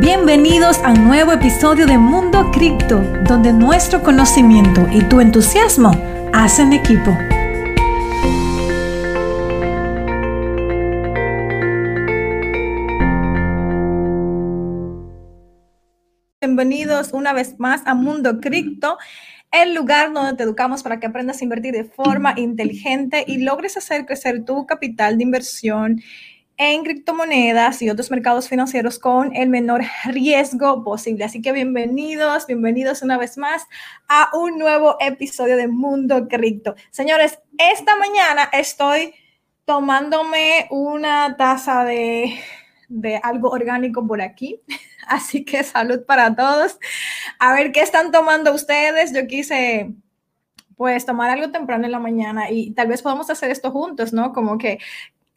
Bienvenidos a un nuevo episodio de Mundo Cripto, donde nuestro conocimiento y tu entusiasmo hacen equipo. Bienvenidos una vez más a Mundo Cripto el lugar donde te educamos para que aprendas a invertir de forma inteligente y logres hacer crecer tu capital de inversión en criptomonedas y otros mercados financieros con el menor riesgo posible. Así que bienvenidos, bienvenidos una vez más a un nuevo episodio de Mundo Cripto. Señores, esta mañana estoy tomándome una taza de, de algo orgánico por aquí. Así que salud para todos. A ver qué están tomando ustedes. Yo quise pues tomar algo temprano en la mañana y tal vez podamos hacer esto juntos, ¿no? Como que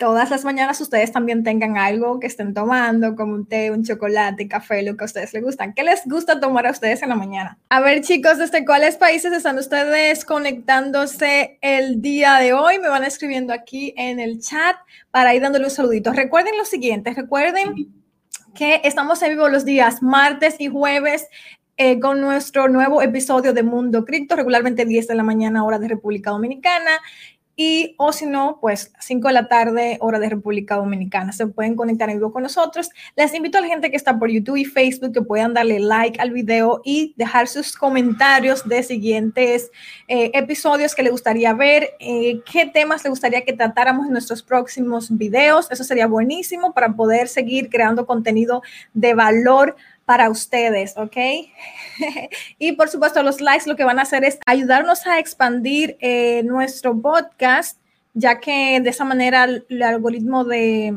todas las mañanas ustedes también tengan algo que estén tomando, como un té, un chocolate, café, lo que a ustedes les gustan. ¿Qué les gusta tomar a ustedes en la mañana? A ver, chicos, ¿desde cuáles países están ustedes conectándose el día de hoy? Me van escribiendo aquí en el chat para ir dándole un saludito. Recuerden lo siguiente, recuerden que estamos en vivo los días martes y jueves eh, con nuestro nuevo episodio de Mundo Cripto, regularmente 10 de la mañana, hora de República Dominicana. Y, o si no, pues 5 de la tarde, hora de República Dominicana. Se pueden conectar en vivo con nosotros. Les invito a la gente que está por YouTube y Facebook que puedan darle like al video y dejar sus comentarios de siguientes eh, episodios que le gustaría ver, eh, qué temas le gustaría que tratáramos en nuestros próximos videos. Eso sería buenísimo para poder seguir creando contenido de valor para ustedes, ¿ok? y por supuesto, los likes lo que van a hacer es ayudarnos a expandir eh, nuestro podcast, ya que de esa manera el, algoritmo de,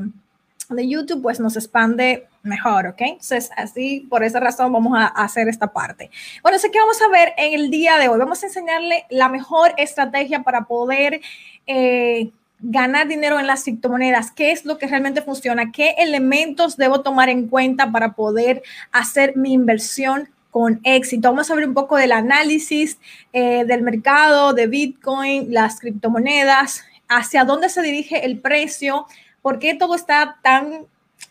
de, YouTube pues nos expande mejor, ¿ok? Entonces, así, por esa razón vamos a, hacer esta parte. Bueno, sé que vamos a ver en el día de hoy. Vamos a enseñarle la mejor estrategia para poder... Eh, ganar dinero en las criptomonedas, qué es lo que realmente funciona, qué elementos debo tomar en cuenta para poder hacer mi inversión con éxito. Vamos a ver un poco del análisis eh, del mercado de Bitcoin, las criptomonedas, hacia dónde se dirige el precio, por qué todo está tan,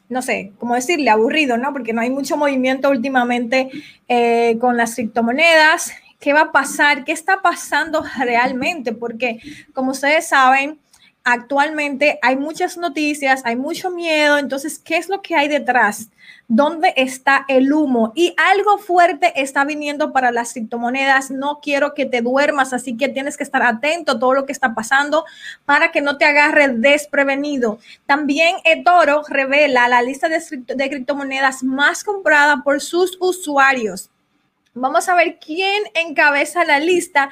no sé, cómo decirle, aburrido, ¿no? Porque no hay mucho movimiento últimamente eh, con las criptomonedas. ¿Qué va a pasar? ¿Qué está pasando realmente? Porque, como ustedes saben, actualmente hay muchas noticias, hay mucho miedo, entonces, ¿qué es lo que hay detrás? ¿Dónde está el humo? Y algo fuerte está viniendo para las criptomonedas. No quiero que te duermas, así que tienes que estar atento a todo lo que está pasando para que no te agarre desprevenido. También eToro revela la lista de, criptomonedas más comprada por sus usuarios. Vamos a ver quién encabeza la lista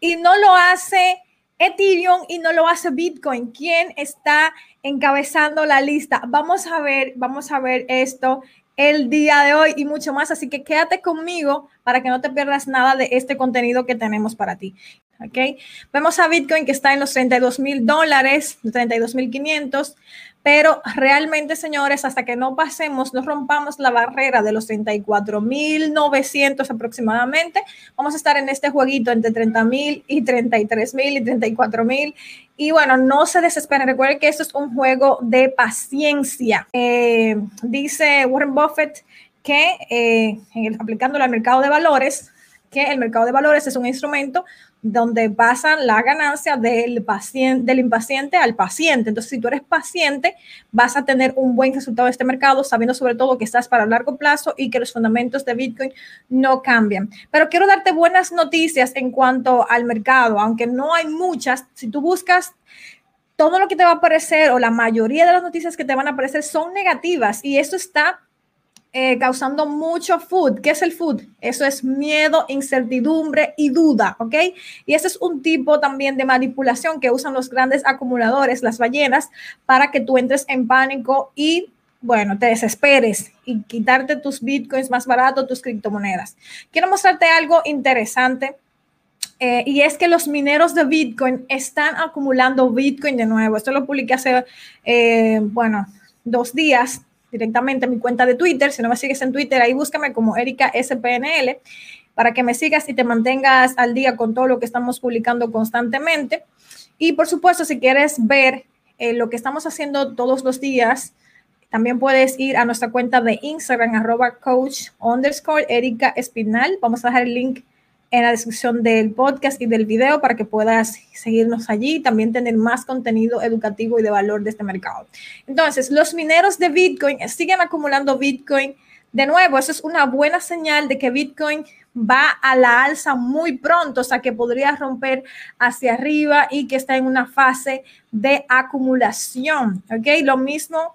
y no lo hace Ethereum y no lo hace Bitcoin. ¿Quién está encabezando la lista? Vamos a ver, vamos a ver esto el día de hoy y mucho más. Así que quédate conmigo para que no te pierdas nada de este contenido que tenemos para ti. ¿Ok? Vemos a Bitcoin que está en los 32 mil dólares, 32 mil 500. Pero realmente, señores, hasta que no pasemos, no rompamos la barrera de los 34.900 aproximadamente, vamos a estar en este jueguito entre 30.000 y 33.000 y 34.000. Y bueno, no se desesperen. Recuerden que esto es un juego de paciencia. Eh, dice Warren Buffett que eh, aplicándolo al mercado de valores, que el mercado de valores es un instrumento donde pasan la ganancia del paciente, del impaciente al paciente. Entonces, si tú eres paciente, vas a tener un buen resultado de este mercado, sabiendo sobre todo que estás para largo plazo y que los fundamentos de Bitcoin no cambian. Pero quiero darte buenas noticias en cuanto al mercado, aunque no hay muchas. Si tú buscas todo lo que te va a aparecer o la mayoría de las noticias que te van a aparecer son negativas y eso está eh, causando mucho food. ¿Qué es el food? Eso es miedo, incertidumbre y duda, ¿ok? Y ese es un tipo también de manipulación que usan los grandes acumuladores, las ballenas, para que tú entres en pánico y, bueno, te desesperes y quitarte tus bitcoins más baratos, tus criptomonedas. Quiero mostrarte algo interesante. Eh, y es que los mineros de Bitcoin están acumulando Bitcoin de nuevo. Esto lo publiqué hace, eh, bueno, dos días directamente en mi cuenta de Twitter. Si no me sigues en Twitter, ahí búscame como Erika SPNL para que me sigas y te mantengas al día con todo lo que estamos publicando constantemente. Y por supuesto, si quieres ver eh, lo que estamos haciendo todos los días, También puedes ir a nuestra cuenta de Instagram, arroba coach underscore Erika Espinal. Vamos a dejar el link en la descripción del podcast y del video para que puedas seguirnos allí y también tener más contenido educativo y de valor de este mercado. Entonces, los mineros de Bitcoin siguen acumulando Bitcoin. De nuevo, eso es una buena señal de que Bitcoin va a la alza muy pronto, o sea que podría romper hacia arriba y que está en una fase de acumulación. ¿Ok? Lo mismo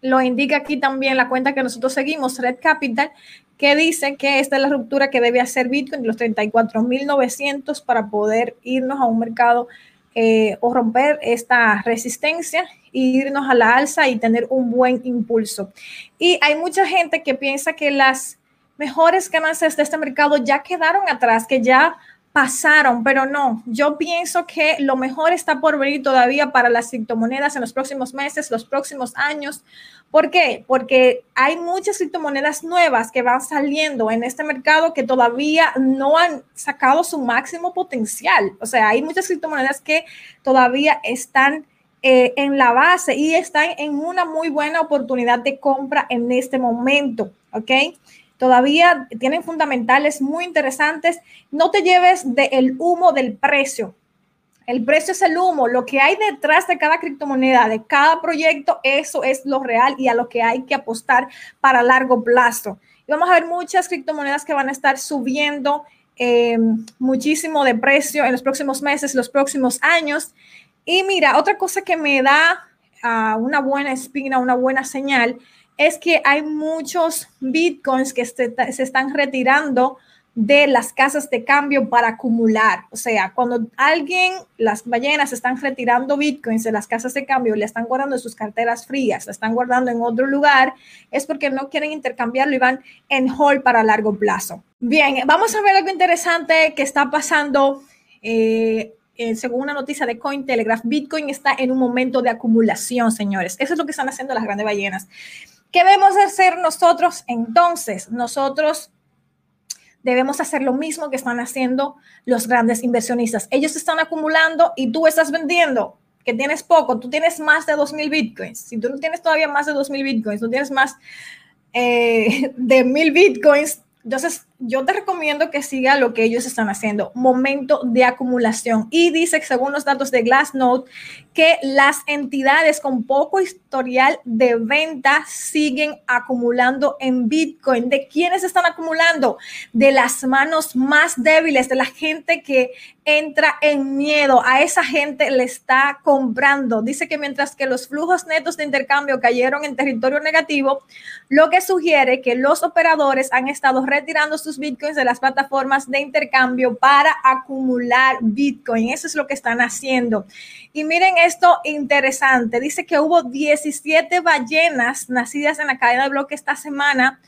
lo indica aquí también la cuenta que nosotros seguimos, Red Capital, que dice que esta es la ruptura que debe hacer Bitcoin los 34.900 para poder irnos a un mercado eh, o romper esta resistencia e irnos a la alza y tener un buen impulso. Y hay mucha gente que piensa que las mejores ganancias de este mercado ya quedaron atrás, que ya pasaron, pero no, yo pienso que lo mejor está por venir todavía para las criptomonedas en los próximos meses, los próximos años. ¿Por qué? Porque hay muchas criptomonedas nuevas que van saliendo en este mercado que todavía no han sacado su máximo potencial. O sea, hay muchas criptomonedas que todavía están eh, en la base y están en una muy buena oportunidad de compra en este momento. ¿Ok? Todavía tienen fundamentales muy interesantes. No te lleves del humo del precio. El precio es el humo. Lo que hay detrás de cada criptomoneda, de cada proyecto, eso es lo real y a lo que hay que apostar para largo plazo. Y vamos a ver muchas criptomonedas que van a estar subiendo eh, muchísimo de precio en los próximos meses, los próximos años. Y mira, otra cosa que me da uh, una buena espina, una buena señal, es que hay muchos bitcoins que se, están retirando de las casas de cambio para acumular. O sea, cuando alguien, las ballenas están retirando bitcoins de las casas de cambio, le están guardando en sus carteras frías, la están guardando en otro lugar, es porque no quieren intercambiarlo y van en hold para largo plazo. Bien, vamos a ver algo interesante que está pasando. Eh, eh, según una noticia de Cointelegraph, Bitcoin está en un momento de acumulación, señores. Eso es lo que están haciendo las grandes ballenas. ¿Qué debemos hacer nosotros entonces? Nosotros debemos hacer lo mismo que están haciendo los grandes inversionistas. Ellos están acumulando y tú estás vendiendo, que tienes poco, tú tienes más de 2.000 bitcoins. Si tú no tienes todavía más de 2.000 bitcoins, tú tienes más eh, de 1.000 bitcoins, entonces, yo te recomiendo que siga lo que ellos están haciendo, momento de acumulación. Y dice, según los datos de Glassnode, que las entidades con poco historial de venta siguen acumulando en Bitcoin. ¿De quiénes están acumulando? De las manos más débiles, de la gente que entra en miedo. A esa gente le está comprando. Dice que mientras que los flujos netos de intercambio cayeron en territorio negativo, lo que sugiere que los operadores han estado retirando sus bitcoins de las plataformas de intercambio para acumular bitcoin. Eso es lo que están haciendo. Y miren esto interesante. Dice que hubo 17 ballenas nacidas en la cadena de bloque esta semana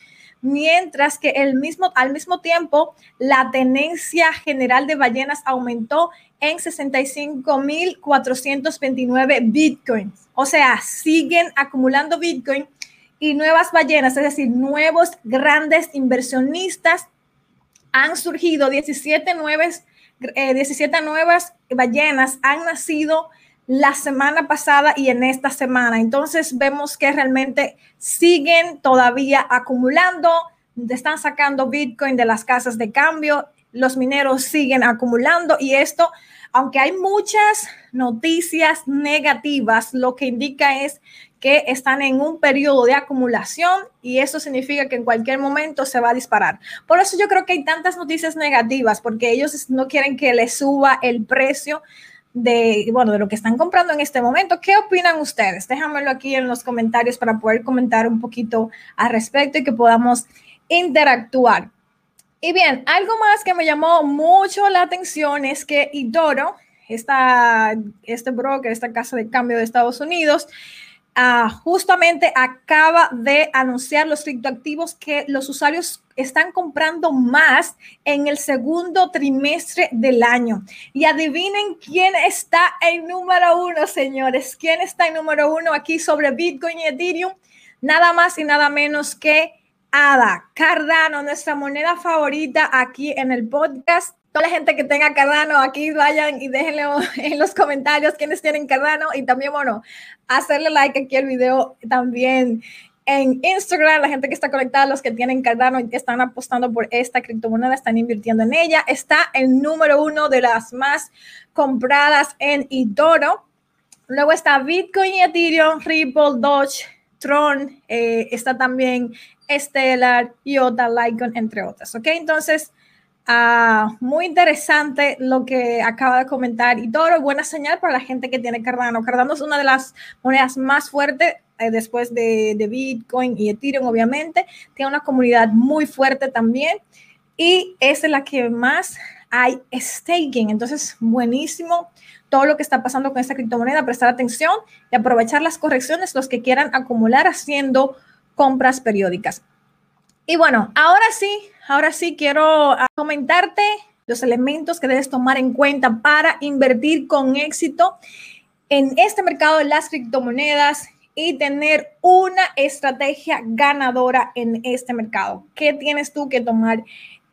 mientras que el mismo, al mismo tiempo la tenencia general de ballenas aumentó en 65.429 bitcoins. O sea, siguen acumulando bitcoin y nuevas ballenas, es decir, nuevos grandes inversionistas, han surgido 17 nuevas, 17 eh, nuevas ballenas, han nacido la semana pasada y en esta semana. Entonces vemos que realmente siguen todavía acumulando, están sacando Bitcoin de las casas de cambio, los mineros siguen acumulando y esto, aunque hay muchas noticias negativas, lo que indica es que están en un periodo de acumulación y eso significa que en cualquier momento se va a disparar. Por eso yo creo que hay tantas noticias negativas, porque ellos no quieren que les suba el precio de, bueno, de lo que están comprando en este momento. ¿Qué opinan ustedes? Déjamelo aquí en los comentarios para poder comentar un poquito al respecto y que podamos interactuar. Y bien, algo más que me llamó mucho la atención es que Idoro, esta, este broker, esta casa de cambio de Estados Unidos, Ah, justamente acaba de anunciar los criptoactivos que los usuarios están comprando más en el segundo trimestre del año. Y adivinen quién está en número uno, señores. ¿Quién está en número uno aquí sobre Bitcoin y Ethereum? Nada más y nada menos que ADA, Cardano, nuestra moneda favorita aquí en el podcast. toda la gente que tenga Cardano, aquí vayan y déjenle en los comentarios quiénes tienen Cardano y también, bueno, hacerle like aquí al video también en Instagram, la gente que está conectada, los que tienen Cardano y que están apostando por esta criptomoneda, están invirtiendo en ella. Está el número uno de las más compradas en eToro. Luego está Bitcoin Ethereum, Ripple, Doge, Tron, eh, está también Stellar, IOTA, Litecoin, entre otras. ¿Ok? Entonces, Ah, muy interesante lo que acaba de comentar y todo buena señal para la gente que tiene Cardano. Cardano es una de las monedas más fuertes eh, después de, Bitcoin y Ethereum, obviamente. Tiene una comunidad muy fuerte también y es la que más hay staking. Entonces, buenísimo todo lo que está pasando con esta criptomoneda, prestar atención y aprovechar las correcciones los que quieran acumular haciendo compras periódicas. Y bueno, ahora sí, ahora sí quiero ah, comentarte los elementos que debes tomar en cuenta para invertir con éxito en este mercado de las criptomonedas y tener una estrategia ganadora en este mercado. ¿Qué tienes tú que tomar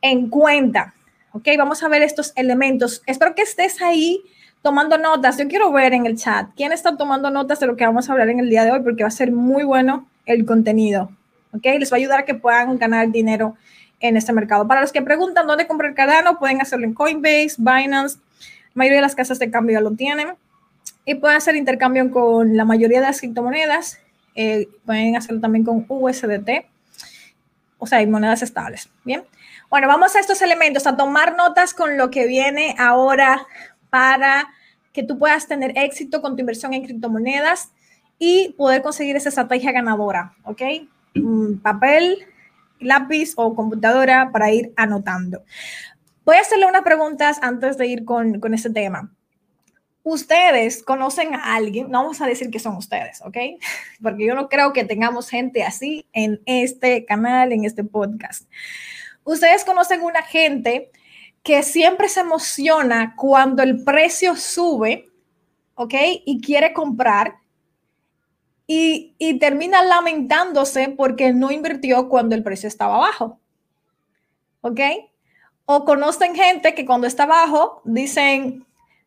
en cuenta? Ok, vamos a ver estos elementos. Espero que estés ahí tomando notas. Yo quiero ver en el chat quién está tomando notas de lo que vamos a hablar en el día de hoy porque va a ser muy bueno el contenido. ¿ok? Les va a ayudar a que puedan ganar dinero en este mercado. Para los que preguntan dónde comprar Cardano, pueden hacerlo en Coinbase, Binance, la mayoría de las casas de cambio ya lo tienen y pueden hacer intercambio con la mayoría de las criptomonedas, eh, pueden hacerlo también con USDT, o sea, hay monedas estables, ¿bien? Bueno, vamos a estos elementos, a tomar notas con lo que viene ahora para que tú puedas tener éxito con tu inversión en criptomonedas y poder conseguir esa estrategia ganadora, ¿ok? papel, lápiz o computadora para ir anotando. Voy a hacerle unas preguntas antes de ir con, con este tema. Ustedes conocen a alguien, no vamos a decir que son ustedes, ¿ok? Porque yo no creo que tengamos gente así en este canal, en este podcast. Ustedes conocen una gente que siempre se emociona cuando el precio sube, ¿ok? Y quiere comprar y, termina lamentándose porque no invirtió cuando el precio estaba bajo. ¿Ok? O conocen gente que cuando está bajo dicen,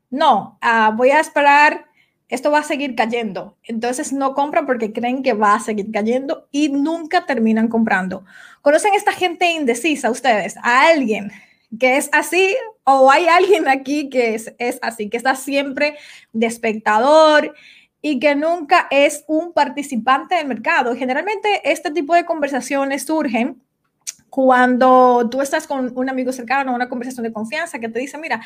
no, ah, voy a esperar, esto va a seguir cayendo. Entonces no compran porque creen que va a seguir cayendo y nunca terminan comprando. ¿Conocen esta gente indecisa ustedes? ¿A alguien que es así o hay alguien aquí que es, es así, que está siempre de espectador? Y que nunca es un participante del mercado. Generalmente este tipo de conversaciones surgen cuando tú estás con un amigo cercano, una conversación de confianza que te dice, mira,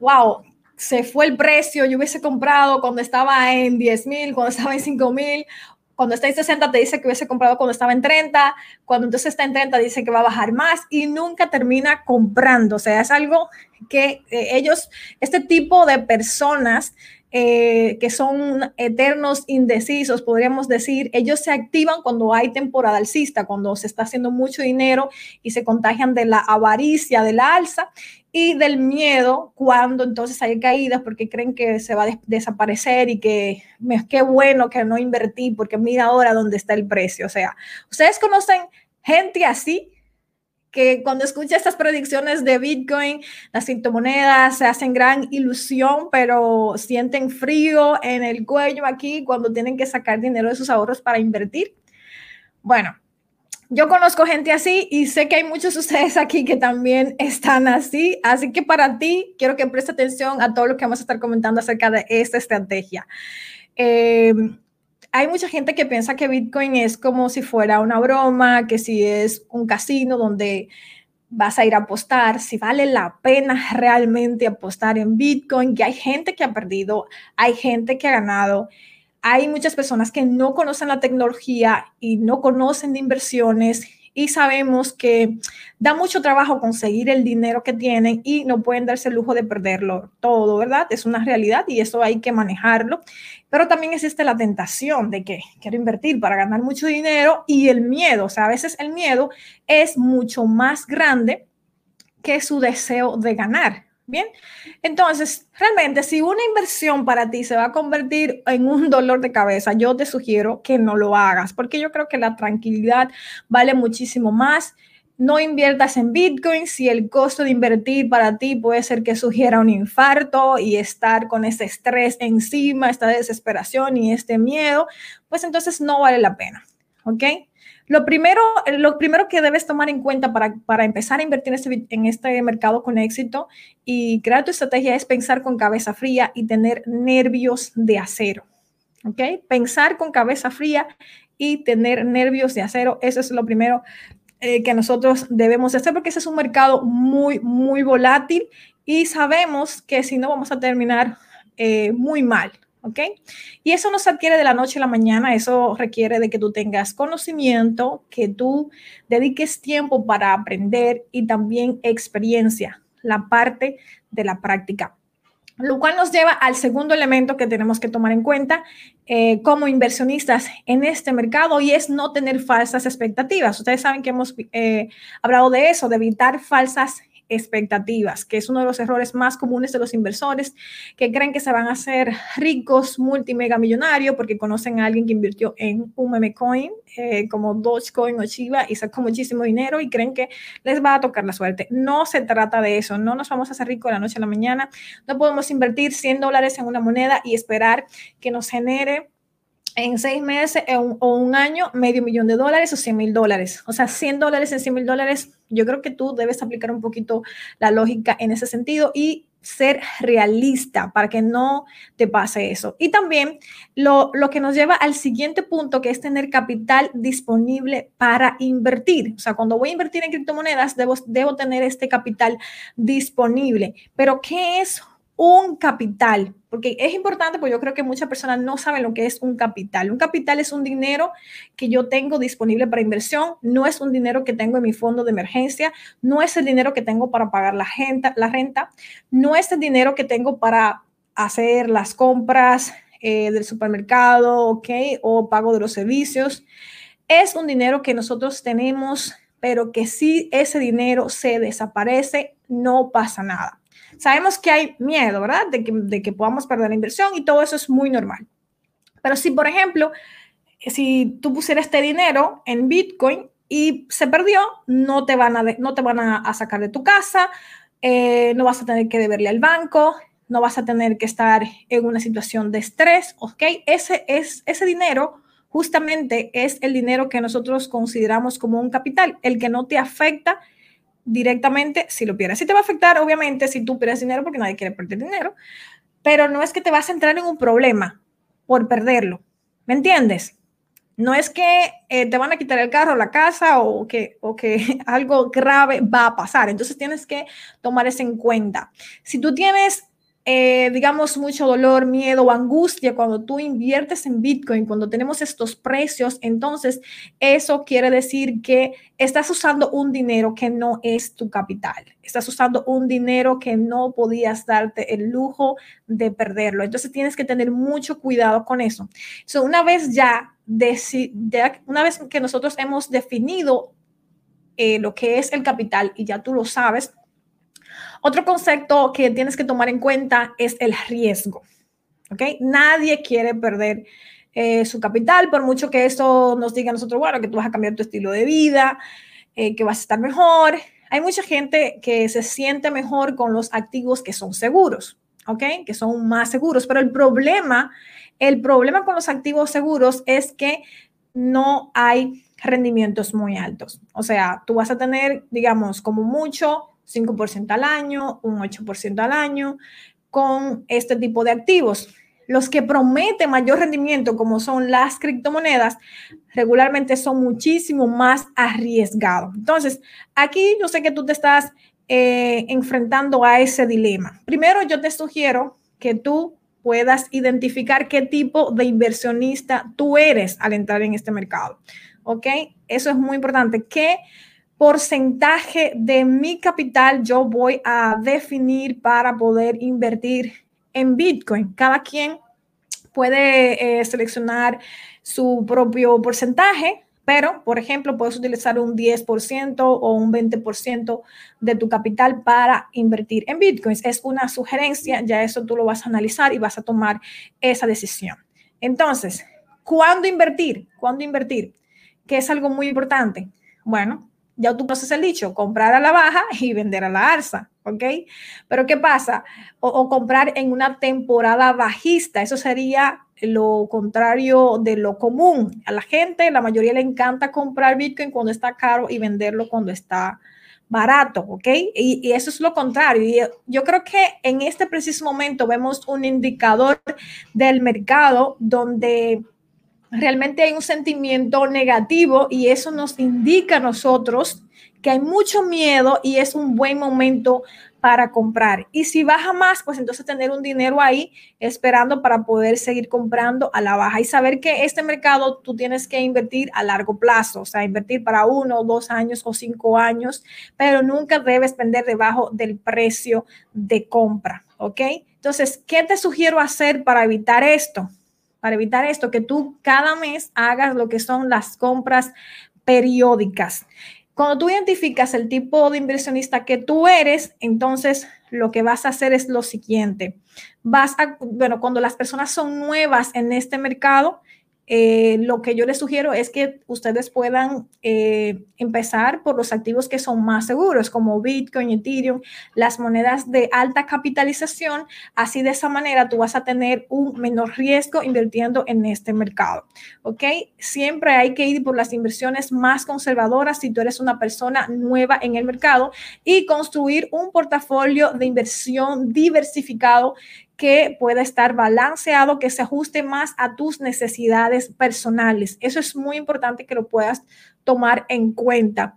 wow, se fue el precio, yo hubiese comprado cuando estaba en 10 mil, cuando estaba en 5 mil, cuando está en 60 te dice que hubiese comprado cuando estaba en 30, cuando entonces está en 30 dice que va a bajar más y nunca termina comprando. O sea, es algo que eh, ellos, este tipo de personas eh, que son eternos indecisos, podríamos decir, ellos se activan cuando hay temporada alcista, cuando se está haciendo mucho dinero y se contagian de la avaricia, de la alza y del miedo cuando entonces hay caídas porque creen que se va a desaparecer y que qué bueno que no invertí porque mira ahora dónde está el precio. O sea, ustedes conocen gente así que cuando escucha estas predicciones de Bitcoin, las criptomonedas se hacen gran ilusión, pero sienten frío en el cuello aquí cuando tienen que sacar dinero de sus ahorros para invertir. Bueno, yo conozco gente así y sé que hay muchos de ustedes aquí que también están así. Así que para ti, quiero que preste atención a todo lo que vamos a estar comentando acerca de esta estrategia. Eh, hay mucha gente que piensa que Bitcoin es como si fuera una broma, que si es un casino donde vas a ir a apostar, si vale la pena realmente apostar en Bitcoin, que hay gente que ha perdido, hay gente que ha ganado, hay muchas personas que no conocen la tecnología y no conocen de inversiones y sabemos que da mucho trabajo conseguir el dinero que tienen y no pueden darse el lujo de perderlo todo, ¿verdad? Es una realidad y eso hay que manejarlo. Pero también existe la tentación de que quiero invertir para ganar mucho dinero y el miedo, o sea, a veces el miedo es mucho más grande que su deseo de ganar. Bien, entonces, realmente, si una inversión para ti se va a convertir en un dolor de cabeza, yo te sugiero que no lo hagas, porque yo creo que la tranquilidad vale muchísimo más no inviertas en Bitcoin si el costo de invertir para ti puede ser que sugiera un infarto y estar con ese estrés encima, esta desesperación y este miedo, pues entonces no vale la pena, ¿ok? Lo primero, lo primero que debes tomar en cuenta para, para empezar a invertir en este, en este mercado con éxito y crear tu estrategia es pensar con cabeza fría y tener nervios de acero. ¿Ok? Pensar con cabeza fría y tener nervios de acero, eso es lo primero eh, que nosotros debemos hacer porque ese es un mercado muy, muy volátil y sabemos que si no vamos a terminar eh, muy mal. ¿Ok? Y eso no se adquiere de la noche a la mañana, eso requiere de que tú tengas conocimiento, que tú dediques tiempo para aprender y también experiencia, la parte de la práctica. Lo cual nos lleva al segundo elemento que tenemos que tomar en cuenta eh, como inversionistas en este mercado y es no tener falsas expectativas. Ustedes saben que hemos eh, hablado de eso, de evitar falsas expectativas, que es uno de los errores más comunes de los inversores que creen que se van a hacer ricos, multimega millonarios, porque conocen a alguien que invirtió en un meme coin eh, como Dogecoin o Shiba y sacó muchísimo dinero y creen que les va a tocar la suerte. No se trata de eso, no nos vamos a hacer ricos de la noche a la mañana, no podemos invertir 100 dólares en una moneda y esperar que nos genere en seis meses o un año medio millón de dólares o 100 mil dólares. O sea, 100 dólares en 100 mil dólares, yo creo que tú debes aplicar un poquito la lógica en ese sentido y ser realista para que no te pase eso. Y también lo, lo, que nos lleva al siguiente punto, que es tener capital disponible para invertir. O sea, cuando voy a invertir en criptomonedas, debo, debo tener este capital disponible. Pero, ¿qué es un capital, porque es importante, porque yo creo que muchas personas no saben lo que es un capital. Un capital es un dinero que yo tengo disponible para inversión, no es un dinero que tengo en mi fondo de emergencia, no es el dinero que tengo para pagar la, renta, la renta no es el dinero que tengo para hacer las compras eh, del supermercado, ¿ok? O pago de los servicios. Es un dinero que nosotros tenemos, pero que si ese dinero se desaparece, no pasa nada. Sabemos que hay miedo, ¿verdad? De que, de que podamos perder la inversión y todo eso es muy normal. Pero si, por ejemplo, si tú pusieras este dinero en Bitcoin y se perdió, no te van a, no te van a, sacar de tu casa, eh, no vas a tener que deberle al banco, no vas a tener que estar en una situación de estrés, ¿ok? Ese, es, ese dinero justamente es el dinero que nosotros consideramos como un capital, el que no te afecta directamente si lo pierdes. Sí te va a afectar, obviamente, si tú pierdes dinero, porque nadie quiere perder dinero, pero no es que te vas a entrar en un problema por perderlo. ¿Me entiendes? No es que eh, te van a quitar el carro, la casa o que, o que algo grave va a pasar. Entonces tienes que tomar eso en cuenta. Si tú tienes eh, digamos, mucho dolor, miedo o angustia cuando tú inviertes en Bitcoin, cuando tenemos estos precios, entonces eso quiere decir que estás usando un dinero que no es tu capital. Estás usando un dinero que no podías darte el lujo de perderlo. Entonces tienes que tener mucho cuidado con eso. So, una vez ya, una vez que nosotros hemos definido eh, lo que es el capital y ya tú lo sabes, otro concepto que tienes que tomar en cuenta es el riesgo. ¿Ok? Nadie quiere perder eh, su capital, por mucho que eso nos diga a nosotros, bueno, que tú vas a cambiar tu estilo de vida, eh, que vas a estar mejor. Hay mucha gente que se siente mejor con los activos que son seguros, ¿ok? Que son más seguros. Pero el problema, el problema con los activos seguros es que no hay rendimientos muy altos. O sea, tú vas a tener, digamos, como mucho 5% al año, un 8% al año, con este tipo de activos. Los que prometen mayor rendimiento, como son las criptomonedas, regularmente son muchísimo más arriesgados. Entonces, aquí yo sé que tú te estás eh, enfrentando a ese dilema. Primero, yo te sugiero que tú puedas identificar qué tipo de inversionista tú eres al entrar en este mercado. ¿Ok? Eso es muy importante. ¿Qué porcentaje de mi capital yo voy a definir para poder invertir en Bitcoin. Cada quien puede eh, seleccionar su propio porcentaje, pero, por ejemplo, puedes utilizar un 10% o un 20% de tu capital para invertir en Bitcoins. Es una sugerencia, ya eso tú lo vas a analizar y vas a tomar esa decisión. Entonces, ¿cuándo invertir? ¿Cuándo invertir? Que es algo muy importante. Bueno, ya tú conoces el dicho, comprar a la baja y vender a la alza, ¿ok? Pero ¿qué pasa? O, comprar en una temporada bajista, eso sería lo contrario de lo común. A la gente, la mayoría le encanta comprar Bitcoin cuando está caro y venderlo cuando está barato, ¿ok? Y, y, eso es lo contrario. Y yo creo que en este preciso momento vemos un indicador del mercado donde realmente hay un sentimiento negativo y eso nos indica a nosotros que hay mucho miedo y es un buen momento para comprar. Y si baja más, pues entonces tener un dinero ahí esperando para poder seguir comprando a la baja y saber que este mercado tú tienes que invertir a largo plazo, o sea, invertir para uno, dos años o cinco años, pero nunca debes vender debajo del precio de compra, ¿ok? Entonces, ¿qué te sugiero hacer para evitar esto? Para evitar esto, que tú cada mes hagas lo que son las compras periódicas. Cuando tú identificas el tipo de inversionista que tú eres, entonces lo que vas a hacer es lo siguiente. Vas a, bueno, cuando las personas son nuevas en este mercado, eh, lo que yo les sugiero es que ustedes puedan eh, empezar por los activos que son más seguros, como Bitcoin, Ethereum, las monedas de alta capitalización. Así de esa manera tú vas a tener un menor riesgo invirtiendo en este mercado. ¿Ok? Siempre hay que ir por las inversiones más conservadoras si tú eres una persona nueva en el mercado y construir un portafolio de inversión diversificado que pueda estar balanceado, que se ajuste más a tus necesidades personales. Eso es muy importante que lo puedas tomar en cuenta.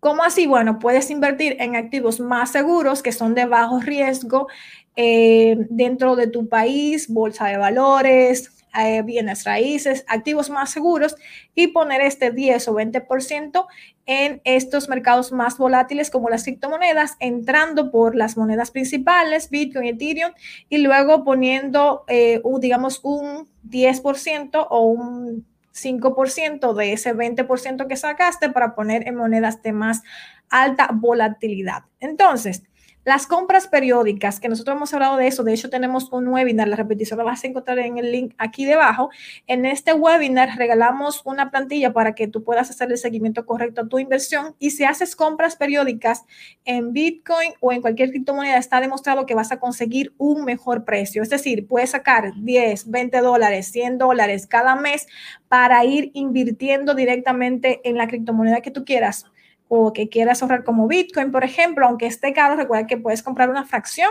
¿Cómo así? Bueno, puedes invertir en activos más seguros que son de bajo riesgo eh, dentro de tu país, bolsa de valores, eh, bienes raíces, activos más seguros y poner este 10 o 20% en estos mercados más volátiles como las criptomonedas, entrando por las monedas principales, Bitcoin, Ethereum, y luego poniendo, eh, digamos, un 10% o un 5% de ese 20% que sacaste para poner en monedas de más alta volatilidad. Entonces, las compras periódicas, que nosotros hemos hablado de eso, de hecho tenemos un webinar, la repetición la vas a encontrar en el link aquí debajo. En este webinar regalamos una plantilla para que tú puedas hacer el seguimiento correcto a tu inversión y si haces compras periódicas en Bitcoin o en cualquier criptomoneda, está demostrado que vas a conseguir un mejor precio. Es decir, puedes sacar 10, 20 dólares, 100 dólares cada mes para ir invirtiendo directamente en la criptomoneda que tú quieras o que quieras ahorrar como Bitcoin, por ejemplo, aunque esté caro, recuerda que puedes comprar una fracción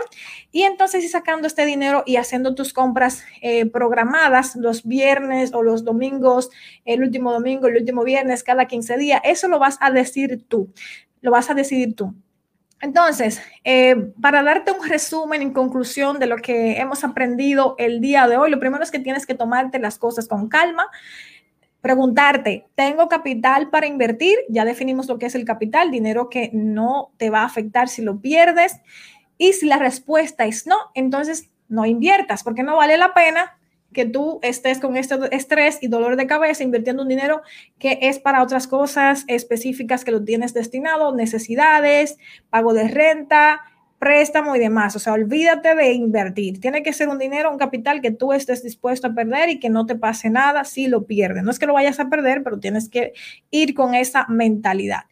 y entonces ir sacando este dinero y haciendo tus compras eh, programadas los viernes o los domingos, el último domingo, el último viernes, cada 15 días. Eso lo vas a decir tú, lo vas a decidir tú. Entonces, eh, para darte un resumen en conclusión de lo que hemos aprendido el día de hoy, lo primero es que tienes que tomarte las cosas con calma. Preguntarte, ¿tengo capital para invertir? Ya definimos lo que es el capital, dinero que no te va a afectar si lo pierdes. Y si la respuesta es no, entonces no inviertas, porque no vale la pena que tú estés con este estrés y dolor de cabeza invirtiendo un dinero que es para otras cosas específicas que lo tienes destinado, necesidades, pago de renta, préstamo y demás. O sea, olvídate de invertir. Tiene que ser un dinero, un capital que tú estés dispuesto a perder y que no te pase nada si lo pierdes. No es que lo vayas a perder, pero tienes que ir con esa mentalidad.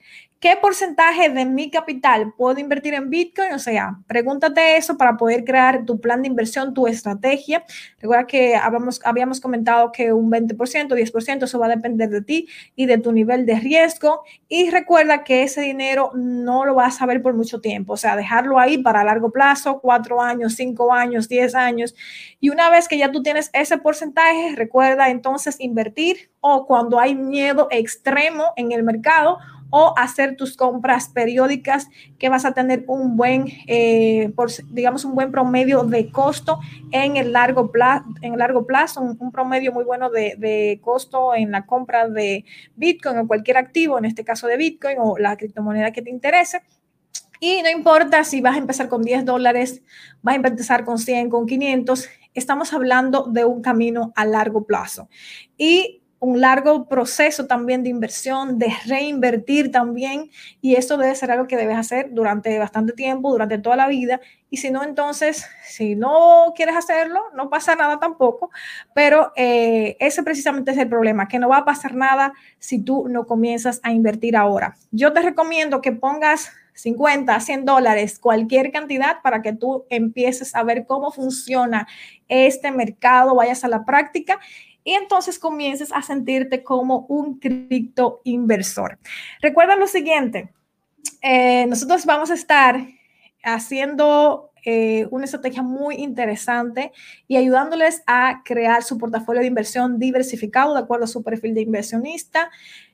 ¿Qué porcentaje de mi capital puedo invertir en Bitcoin? O sea, pregúntate eso para poder crear tu plan de inversión, tu estrategia. Recuerda que habíamos, habíamos comentado que un 20%, 10%, eso va a depender de ti y de tu nivel de riesgo. Y recuerda que ese dinero no lo vas a ver por mucho tiempo. O sea, dejarlo ahí para largo plazo, cuatro años, cinco años, diez años. Y una vez que ya tú tienes ese porcentaje, recuerda entonces invertir o cuando hay miedo extremo en el mercado o hacer tus compras periódicas que vas a tener un buen, eh, digamos, un buen promedio de costo en el largo plazo, en largo plazo un, promedio muy bueno de, de, costo en la compra de Bitcoin o cualquier activo, en este caso de Bitcoin o la criptomoneda que te interese. Y no importa si vas a empezar con 10 dólares, vas a empezar con 100, con 500, estamos hablando de un camino a largo plazo. Y un largo proceso también de inversión, de reinvertir también, y esto debe ser algo que debes hacer durante bastante tiempo, durante toda la vida, y si no, entonces, si no quieres hacerlo, no pasa nada tampoco, pero eh, ese precisamente es el problema, que no va a pasar nada si tú no comienzas a invertir ahora. Yo te recomiendo que pongas 50, 100 dólares, cualquier cantidad para que tú empieces a ver cómo funciona este mercado, vayas a la práctica y entonces comiences a sentirte como un cripto inversor. Recuerda lo siguiente, eh, nosotros vamos a estar haciendo eh, una estrategia muy interesante y ayudándoles a crear su portafolio de inversión diversificado de acuerdo a su perfil de inversionista.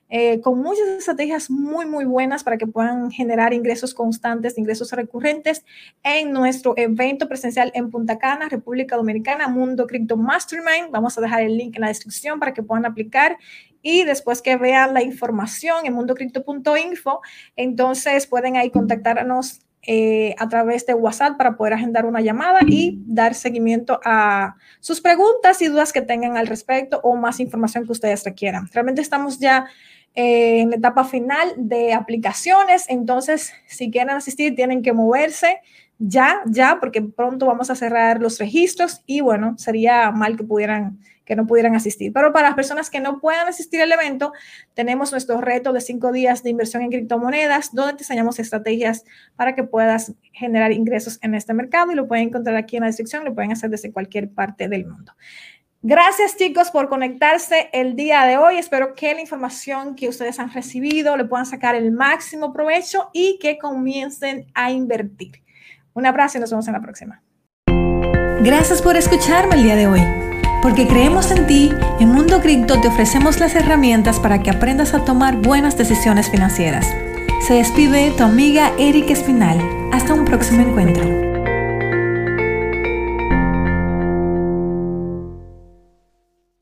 Eh, con muchas estrategias muy, muy buenas para que puedan generar ingresos constantes, ingresos recurrentes en nuestro evento presencial en Punta Cana, República Dominicana, Mundo Crypto Mastermind. Vamos a dejar el link en la descripción para que puedan aplicar y después que vean la información en mundocrypto.info, entonces pueden ahí contactarnos eh, a través de WhatsApp para poder agendar una llamada y dar seguimiento a sus preguntas y dudas que tengan al respecto o más información que ustedes requieran. Realmente estamos ya en la etapa final de aplicaciones. Entonces, si quieren asistir, tienen que moverse ya, ya, porque pronto vamos a cerrar los registros y bueno, sería mal que pudieran que no pudieran asistir. Pero para las personas que no puedan asistir al evento, tenemos nuestro reto de cinco días de inversión en criptomonedas, donde te enseñamos estrategias para que puedas generar ingresos en este mercado y lo pueden encontrar aquí en la descripción, lo pueden hacer desde cualquier parte del mundo. Gracias chicos por conectarse el día de hoy. Espero que la información que ustedes han recibido le puedan sacar el máximo provecho y que comiencen a invertir. Un abrazo y nos vemos en la próxima. Gracias por escucharme el día de hoy. Porque creemos en ti, en Mundo Cripto te ofrecemos las herramientas para que aprendas a tomar buenas decisiones financieras. Se despide tu amiga Erika Espinal. Hasta un próximo encuentro.